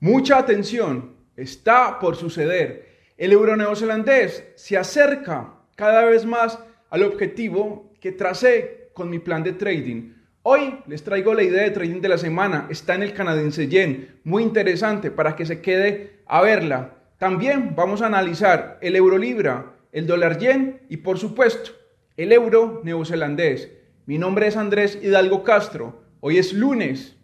Mucha atención, está por suceder. El euro neozelandés se acerca cada vez más al objetivo que tracé con mi plan de trading. Hoy les traigo la idea de trading de la semana. Está en el canadiense yen. Muy interesante para que se quede a verla. También vamos a analizar el euro libra, el dólar yen y por supuesto el euro neozelandés. Mi nombre es Andrés Hidalgo Castro. Hoy es lunes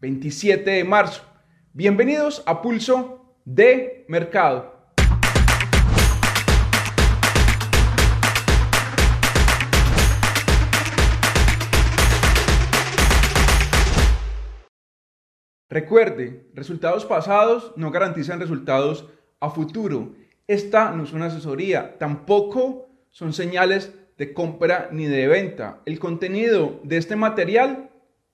27 de marzo. Bienvenidos a Pulso de Mercado. Recuerde, resultados pasados no garantizan resultados a futuro. Esta no es una asesoría, tampoco son señales de compra ni de venta. El contenido de este material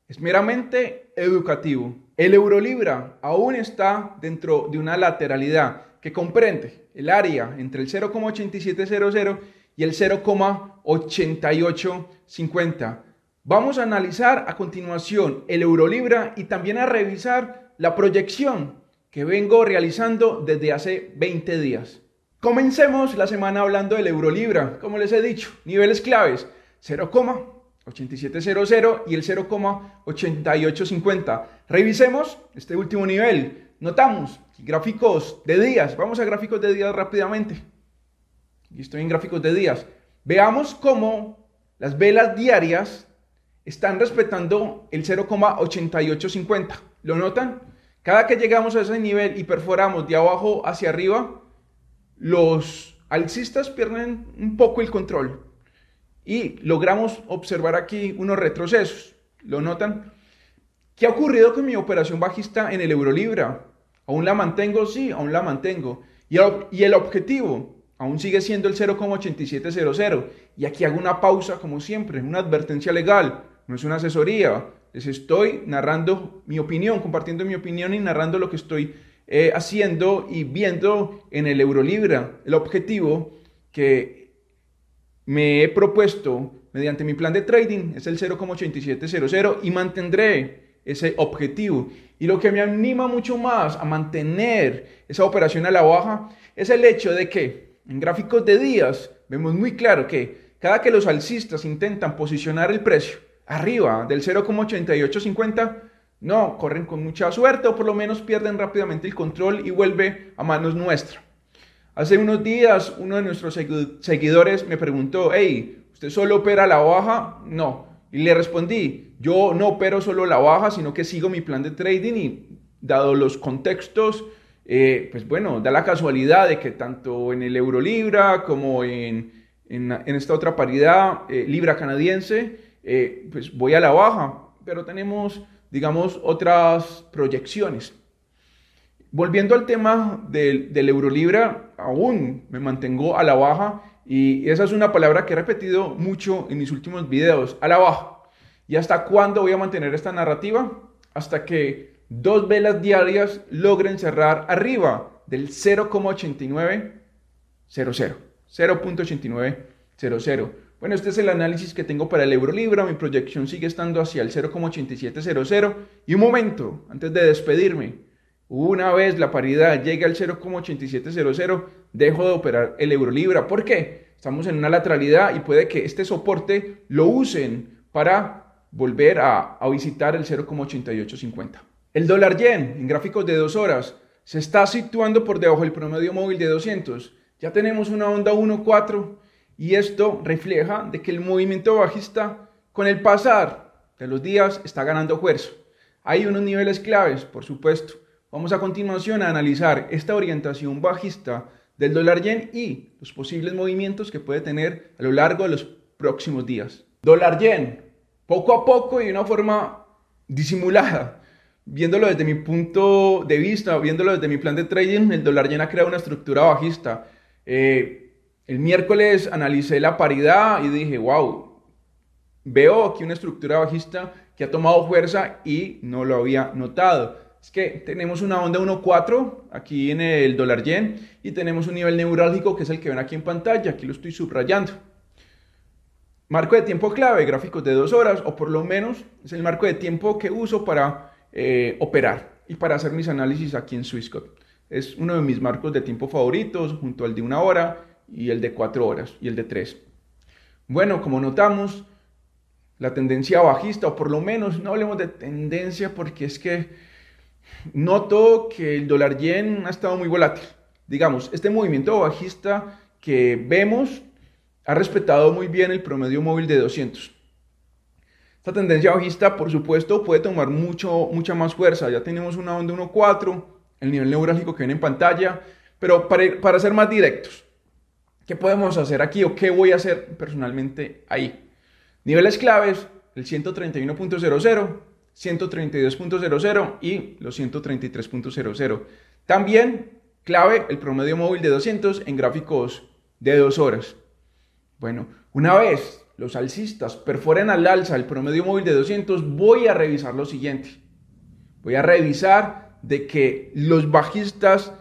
es meramente educativo. El eurolibra aún está dentro de una lateralidad que comprende el área entre el 0,8700 y el 0,8850. Vamos a analizar a continuación el eurolibra y también a revisar la proyección que vengo realizando desde hace 20 días. Comencemos la semana hablando del eurolibra, como les he dicho, niveles claves 0, 8700 y el 0,8850. Revisemos este último nivel. Notamos gráficos de días. Vamos a gráficos de días rápidamente. Aquí estoy en gráficos de días. Veamos cómo las velas diarias están respetando el 0,8850. ¿Lo notan? Cada que llegamos a ese nivel y perforamos de abajo hacia arriba, los alcistas pierden un poco el control y logramos observar aquí unos retrocesos. ¿Lo notan? ¿Qué ha ocurrido con mi operación bajista en el Eurolibra? ¿Aún la mantengo? Sí, aún la mantengo. Y el, objetivo aún sigue siendo el 0,8700. Y aquí hago una pausa, como siempre, una advertencia legal, no es una asesoría. Les estoy narrando mi opinión, compartiendo mi opinión y narrando lo que estoy eh, haciendo y viendo en el Eurolibra. El objetivo que me he propuesto mediante mi plan de trading es el 0,8700 y mantendré ese objetivo. Y lo que me anima mucho más a mantener esa operación a la baja es el hecho de que en gráficos de días vemos muy claro que cada que los alcistas intentan posicionar el precio arriba del 0,8850, no, corren con mucha suerte o por lo menos pierden rápidamente el control y vuelve a manos nuestras. Hace unos días uno de nuestros seguidores me preguntó, hey, ¿usted solo opera la baja? No. Y le respondí, yo no opero solo la baja, sino que sigo mi plan de trading y dado los contextos, eh, pues bueno, da la casualidad de que tanto en el euro libra como en, esta otra paridad, eh, libra canadiense, eh, pues voy a la baja, pero tenemos, digamos, otras proyecciones. Volviendo al tema del, del Eurolibra, aún me mantengo a la baja y esa es una palabra que he repetido mucho en mis últimos videos, a la baja. ¿Y hasta cuándo voy a mantener esta narrativa? Hasta que dos velas diarias logren cerrar arriba del 0,8900. 0.8900. Bueno, este es el análisis que tengo para el euro libra. Mi proyección sigue estando hacia el 0,8700. Y un momento, antes de despedirme, una vez la paridad llegue al 0,8700, dejo de operar el euro libra. ¿Por qué? Estamos en una lateralidad y puede que este soporte lo usen para volver a, visitar el 0,8850. El dólar yen en gráficos de dos horas se está situando por debajo del promedio móvil de 200. Ya tenemos una onda 1.4 y esto refleja de que el movimiento bajista con el pasar de los días está ganando fuerza. Hay unos niveles claves, por supuesto Vamos a continuación a analizar esta orientación bajista del dólar yen y los posibles movimientos que puede tener a lo largo de los próximos días. Dólar yen, poco a poco y de una forma disimulada, viéndolo desde mi punto de vista, viéndolo desde mi plan de trading, el dólar yen ha creado una estructura bajista. Eh, el miércoles analicé la paridad y dije, wow, veo aquí una estructura bajista que ha tomado fuerza y no lo había notado es que tenemos una onda 1.4 aquí en el dólar yen y tenemos un nivel neurálgico que es el que ven aquí en pantalla, aquí lo estoy subrayando. Marco de tiempo clave, gráficos de dos horas o por lo menos es el marco de tiempo que uso para eh, operar. y para hacer mis análisis aquí en Swissquote. Es uno de mis marcos de tiempo favoritos, junto al de una hora y el de cuatro horas y el de tres. Bueno, como notamos, la tendencia bajista, o por lo menos no hablemos de tendencia porque es que noto que el dólar yen ha estado muy volátil. Digamos, este movimiento bajista que vemos ha respetado muy bien el promedio móvil de 200. Esta tendencia bajista, por supuesto, puede tomar mucho, mucha más fuerza. Ya tenemos una onda 1.4, el nivel neurálgico que viene en pantalla, pero para, para ser más directos, ¿qué podemos hacer aquí o qué voy a hacer personalmente ahí? Niveles claves, el 131.00, 132.00 y los 133.00. También clave el promedio móvil de 200 en gráficos de dos horas. Bueno, una vez los alcistas perforen al alza el promedio móvil de 200, voy a revisar lo siguiente. Voy a revisar de que los bajistas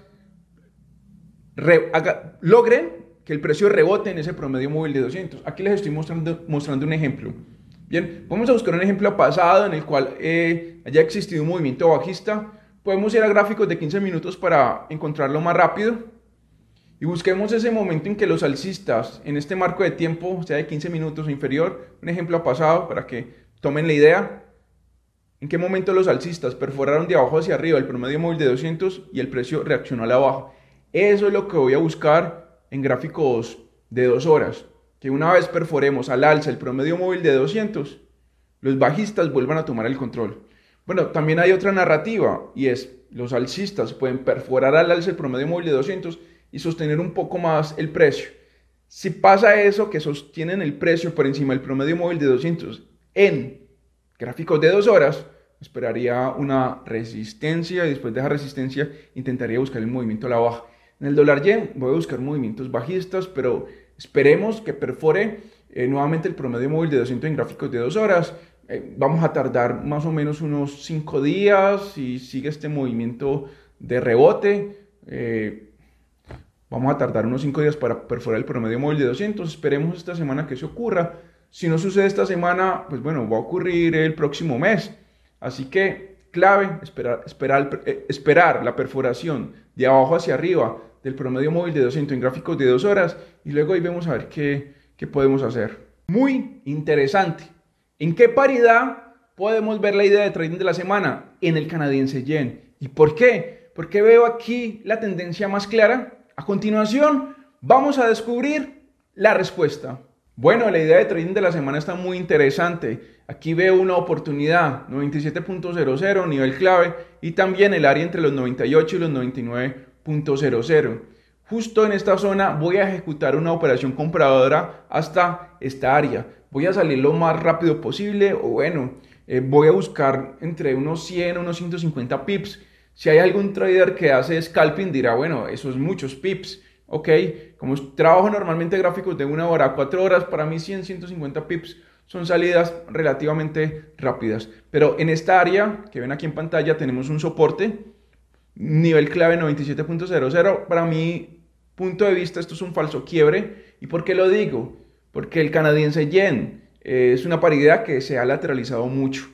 logren que el precio rebote en ese promedio móvil de 200. Aquí les estoy mostrando, mostrando un ejemplo. Bien, vamos a buscar un ejemplo pasado en el cual eh, haya existido un movimiento bajista. Podemos ir a gráficos de 15 minutos para encontrarlo más rápido. Y busquemos ese momento en que los alcistas, en este marco de tiempo, sea de 15 minutos o inferior, un ejemplo pasado para que tomen la idea, en qué momento los alcistas perforaron de abajo hacia arriba el promedio móvil de 200 y el precio reaccionó a la baja. Eso es lo que voy a buscar en gráficos de dos horas, que una vez perforemos al alza el promedio móvil de 200, los bajistas vuelvan a tomar el control. Bueno, también hay otra narrativa y es los alcistas pueden perforar al alza el promedio móvil de 200 y sostener un poco más el precio. Si pasa eso, que sostienen el precio por encima del promedio móvil de 200 en gráficos de dos horas, esperaría una resistencia y después de esa resistencia intentaría buscar el movimiento a la baja. En el dólar yen voy a buscar movimientos bajistas, pero esperemos que perfore eh, nuevamente el promedio móvil de 200 en gráficos de dos horas. Eh, vamos a tardar más o menos unos 5 días si sigue este movimiento de rebote. Eh, vamos a tardar unos 5 días para perforar el promedio móvil de 200. Esperemos esta semana que eso ocurra. Si no sucede esta semana, pues bueno, va a ocurrir el próximo mes. Así que clave, esperar, esperar la perforación de abajo hacia arriba del promedio móvil de 200 en gráficos de dos horas y luego ahí vemos a ver qué, qué podemos hacer. Muy interesante. ¿En qué paridad podemos ver la idea de trading de la semana? En el canadiense yen. ¿Y por qué? Porque veo aquí la tendencia más clara. A continuación, vamos a descubrir la respuesta. Bueno, la idea de trading de la semana está muy interesante. Aquí veo una oportunidad, 97.00, nivel clave, y también el área entre los 98 y los 99 Justo en esta zona voy a ejecutar una operación compradora hasta esta área. Voy a salir lo más rápido posible o bueno, eh, voy a buscar entre unos 100 unos 150 pips. Si hay algún trader que hace scalping dirá, bueno, eso es muchos pips. Ok, como trabajo normalmente gráficos de una hora a cuatro horas, para mí 100, 150 pips son salidas relativamente rápidas. Pero en esta área que ven aquí en pantalla tenemos un soporte nivel clave 97.00. Para mi punto de vista, esto es un falso quiebre. ¿Y por qué lo digo? Porque el canadiense yen eh, es una paridad que se ha lateralizado mucho.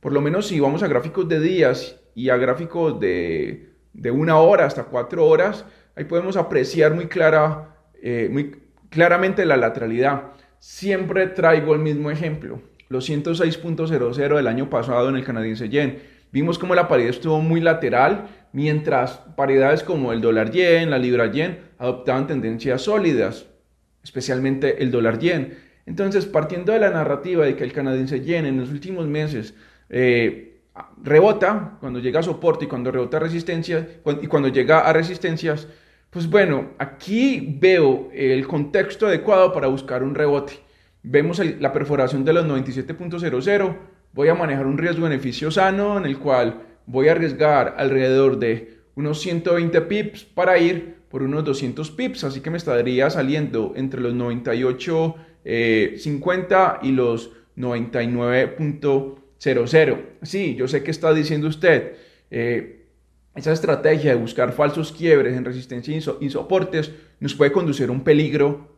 Por lo menos si vamos a gráficos de días y a gráficos de, de una hora hasta cuatro horas, ahí podemos apreciar muy, clara, eh, muy claramente la lateralidad. Siempre traigo el mismo ejemplo, los 106.00 del año pasado en el canadiense yen. Vimos como la paridad estuvo muy lateral, mientras paridades como el dólar yen, la libra yen, adoptaban tendencias sólidas, especialmente el dólar yen. Entonces, partiendo de la narrativa de que el canadiense yen en los últimos meses eh, rebota, cuando llega a soporte y cuando rebota resistencia, y cuando llega a resistencias, pues bueno, aquí veo el contexto adecuado para buscar un rebote. Vemos la perforación de los 97.00, voy a manejar un riesgo-beneficio sano en el cual voy a arriesgar alrededor de unos 120 pips para ir por unos 200 pips, así que me estaría saliendo entre los 98.50 eh, y los 99.00. Sí, yo sé que está diciendo usted, eh, esa estrategia de buscar falsos quiebres en resistencia y soportes nos puede conducir a un peligro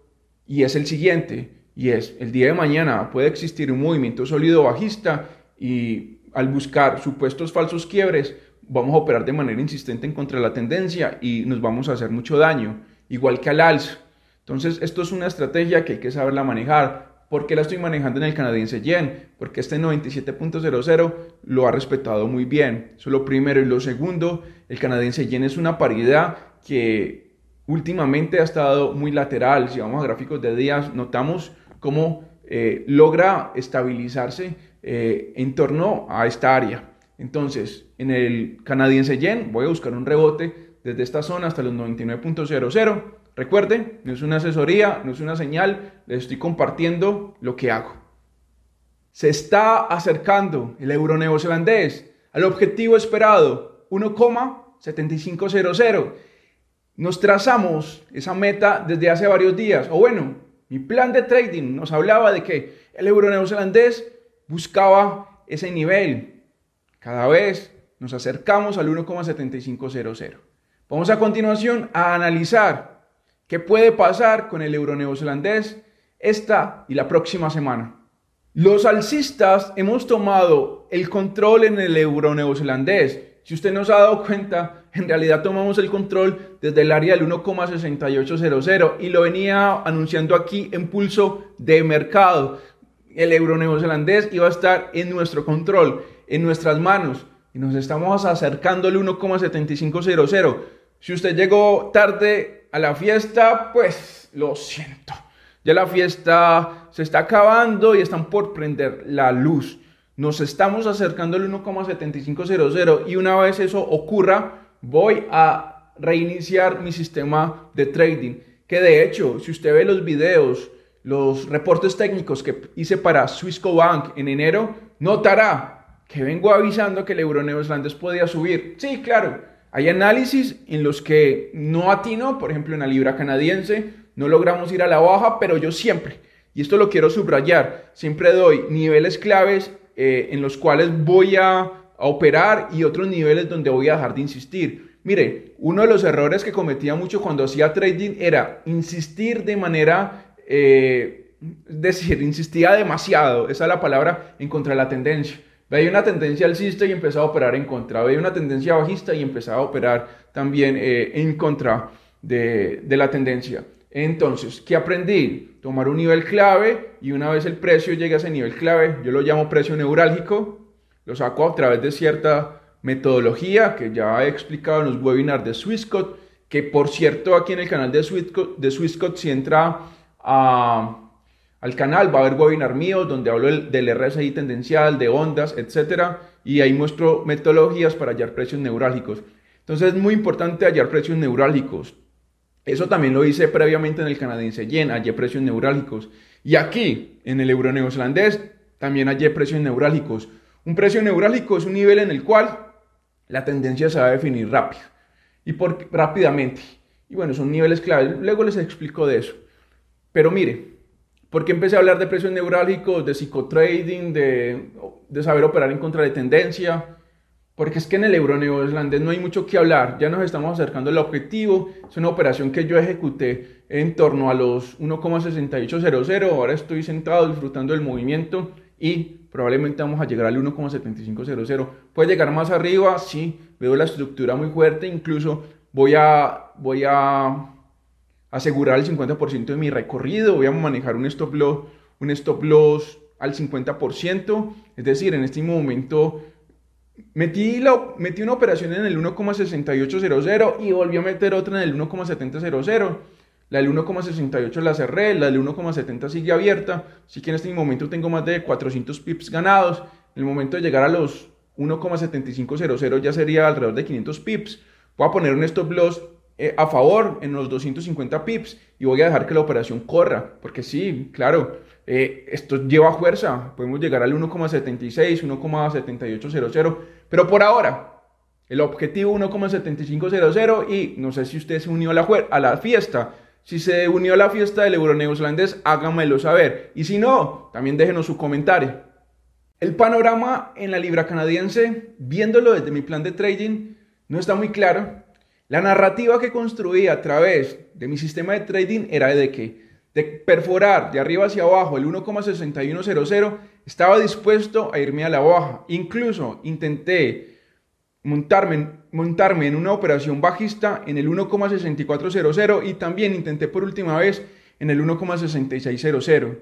y es el siguiente, y es el día de mañana puede existir un movimiento sólido bajista y al buscar supuestos falsos quiebres, vamos a operar de manera insistente en contra de la tendencia y nos vamos a hacer mucho daño, igual que al alza. Entonces, esto es una estrategia que hay que saberla manejar. ¿Por qué la estoy manejando en el canadiense yen? Porque este 97.00 lo ha respetado muy bien. Eso es lo primero. Y lo segundo, el canadiense yen es una paridad que últimamente ha estado muy lateral. Si vamos a gráficos de días, notamos cómo eh, logra estabilizarse eh, en torno a esta área. Entonces, en el canadiense yen voy a buscar un rebote desde esta zona hasta los 99.00. Recuerden, no es una asesoría, no es una señal, les estoy compartiendo lo que hago. Se está acercando el euro neozelandés al objetivo esperado, 1,7500. Nos trazamos esa meta desde hace varios días, o bueno, mi plan de trading nos hablaba de que el euro neozelandés buscaba ese nivel. Cada vez nos acercamos al 1,7500. Vamos a continuación a analizar qué puede pasar con el euro neozelandés esta y la próxima semana. Los alcistas hemos tomado el control en el euro neozelandés. Si usted no se ha dado cuenta, en realidad tomamos el control desde el área del 1,6800 y lo venía anunciando aquí en pulso de mercado. El euro neozelandés iba a estar en nuestro control, en nuestras manos y nos estamos acercando al 1,7500. Si usted llegó tarde a la fiesta, pues lo siento. Ya la fiesta se está acabando y están por prender la luz. Nos estamos acercando al 1,7500 y una vez eso ocurra, voy a reiniciar mi sistema de trading. Que de hecho, si usted ve los videos, los reportes técnicos que hice para Swissco Bank en enero, notará que vengo avisando que el euro neozelandés podía subir. Sí, claro, hay análisis en los que no atino, por ejemplo en la libra canadiense, no logramos ir a la baja, pero yo siempre, y esto lo quiero subrayar, siempre doy niveles claves eh, en los cuales voy a, a operar y otros niveles donde voy a dejar de insistir. Mire, uno de los errores que cometía mucho cuando hacía trading era insistir de manera, eh, decir, insistía demasiado, esa es la palabra, en contra de la tendencia. Veía una tendencia alcista y empezaba a operar en contra. Veía una tendencia bajista y empezaba a operar también eh, en contra de, de la tendencia. Entonces, ¿qué aprendí? Tomar un nivel clave y una vez el precio llega a ese nivel clave, yo lo llamo precio neurálgico, lo saco a través de cierta metodología que ya he explicado en los webinars de Swissquote, que por cierto aquí en el canal de Swissquote, de si entra al canal. Va a haber webinar mío donde hablo del, RSI tendencial, de ondas, etcétera, y ahí muestro metodologías para hallar precios neurálgicos. Entonces es muy importante hallar precios neurálgicos. Eso también lo hice previamente en el canadiense yen, hallé precios neurálgicos. Y aquí, en el euro neozelandés, también hallé precios neurálgicos. Un precio neurálgico es un nivel en el cual la tendencia se va a definir rápido y por, rápidamente. Y bueno, son niveles claves. Luego les explico de eso. Pero mire, ¿Por qué empecé a hablar de precios neurálgicos, de psicotrading, de, de saber operar en contra de tendencia? Porque es que en el euro neozelandés no hay mucho que hablar, ya nos estamos acercando al objetivo, es una operación que yo ejecuté en torno a los 1,6800, ahora estoy sentado disfrutando del movimiento y probablemente vamos a llegar al 1,7500. Puede llegar más arriba, sí, veo la estructura muy fuerte, incluso voy a, voy a asegurar el 50% de mi recorrido, voy a manejar un stop loss, un stop loss al 50%, es decir, en este momento metí, la, metí una operación en el 1,6800 y volví a meter otra en el 1,700. La del 1,68 la cerré, la del 1,70 sigue abierta, así que en este momento tengo más de 400 pips ganados. En el momento de llegar a los 1,7500 ya sería alrededor de 500 pips. Voy a poner un stop loss eh, a favor en los 250 pips y voy a dejar que la operación corra, porque sí, claro, eh, esto lleva fuerza, podemos llegar al 1,76, 1,7800, pero por ahora el objetivo 1,7500 y no sé si usted se unió a la, a la fiesta. Si se unió a la fiesta del euro neozelandés, hágamelo saber. Y si no, también déjenos su comentario. El panorama en la libra canadiense, viéndolo desde mi plan de trading, no está muy claro. La narrativa que construí a través de mi sistema de trading era de que de perforar de arriba hacia abajo el 1,6100 estaba dispuesto a irme a la baja. Incluso intenté montarme, montarme en una operación bajista en el 1,6400 y también intenté por última vez en el 1,6600.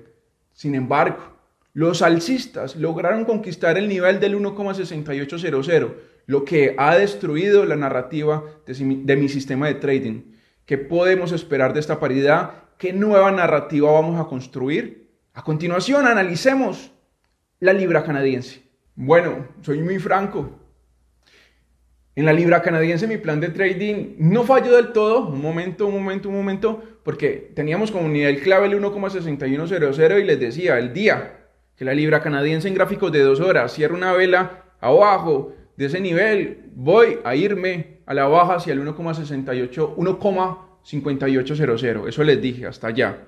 Sin embargo, los alcistas lograron conquistar el nivel del 1,6800, lo que ha destruido la narrativa de, mi sistema de trading. ¿Qué podemos esperar de esta paridad? ¿Qué nueva narrativa vamos a construir? A continuación, analicemos la libra canadiense. Bueno, soy muy franco. En la libra canadiense mi plan de trading no falló del todo, un momento, un momento, un momento, porque teníamos como nivel clave el 1,6100 y les decía, el día que la libra canadiense en gráficos de dos horas cierra una vela abajo de ese nivel, voy a irme a la baja hacia el 1,68, 1,5800. Eso les dije, hasta allá.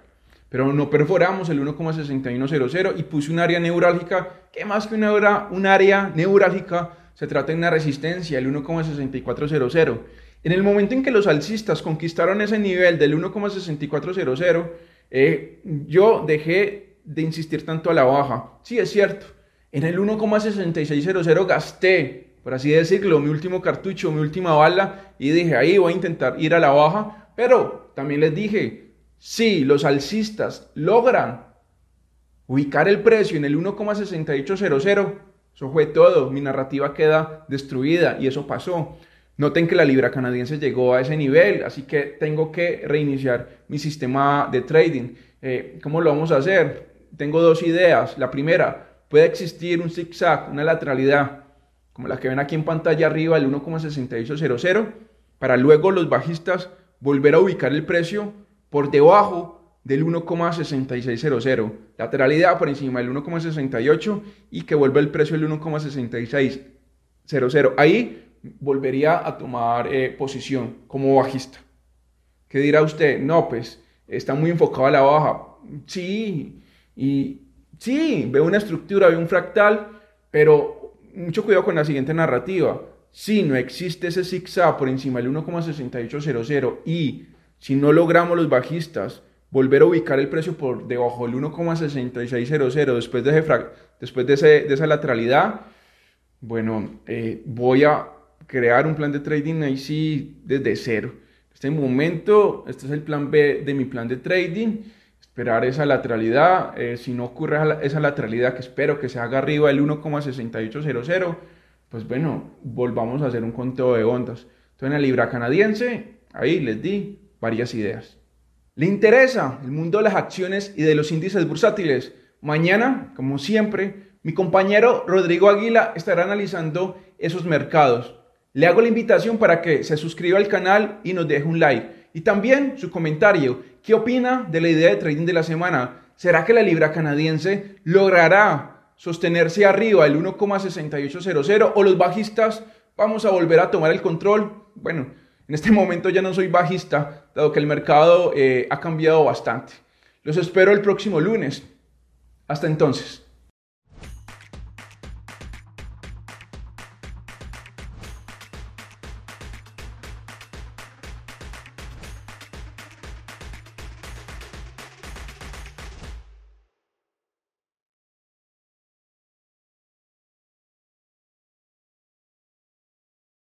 Pero no perforamos el 1,6100 y puse un área neurálgica, que más que una hora, un área neurálgica, se trata de una resistencia, el 1,6400. En el momento en que los alcistas conquistaron ese nivel del 1,6400, eh, yo dejé de insistir tanto a la baja. Sí, es cierto. En el 1,6600 gasté, por así decirlo, mi último cartucho, mi última bala y dije, ahí voy a intentar ir a la baja. Pero también les dije, si los alcistas logran ubicar el precio en el 1,6800, eso fue todo. Mi narrativa queda destruida y eso pasó. Noten que la libra canadiense llegó a ese nivel, así que tengo que reiniciar mi sistema de trading. Eh, ¿Cómo lo vamos a hacer? tengo dos ideas. La primera, puede existir un zigzag, una lateralidad, como la que ven aquí en pantalla arriba, el 1,6800, para luego los bajistas volver a ubicar el precio por debajo del 1,6600. Lateralidad por encima del 1,68 y que vuelva el precio del 1,6600. Ahí volvería a tomar eh, posición como bajista. ¿Qué dirá usted? No, pues está muy enfocado a la baja. Sí, y sí, veo una estructura, veo un fractal, pero mucho cuidado con la siguiente narrativa. Si no existe ese zigzag por encima del 1,6800 y si no logramos los bajistas volver a ubicar el precio por debajo del 1,6600 después de, ese, después de, ese, de esa lateralidad, bueno, eh, voy a crear un plan de trading ahí sí desde cero. En este momento, este es el plan B de mi plan de trading esperar esa lateralidad. Eh, si no ocurre esa lateralidad, que espero que se haga arriba del 1,6800, pues bueno, volvamos a hacer un conteo de ondas. Entonces en la libra canadiense, ahí les di varias ideas. ¿Le interesa el mundo de las acciones y de los índices bursátiles? Mañana, como siempre, mi compañero Rodrigo Aguila estará analizando esos mercados. Le hago la invitación para que se suscriba al canal y nos deje un like. Y también su comentario. ¿Qué opina de la idea de trading de la semana? ¿Será que la libra canadiense logrará sostenerse arriba del 1,6800 o los bajistas vamos a volver a tomar el control? Bueno, en este momento ya no soy bajista, dado que el mercado eh, ha cambiado bastante. Los espero el próximo lunes. Hasta entonces.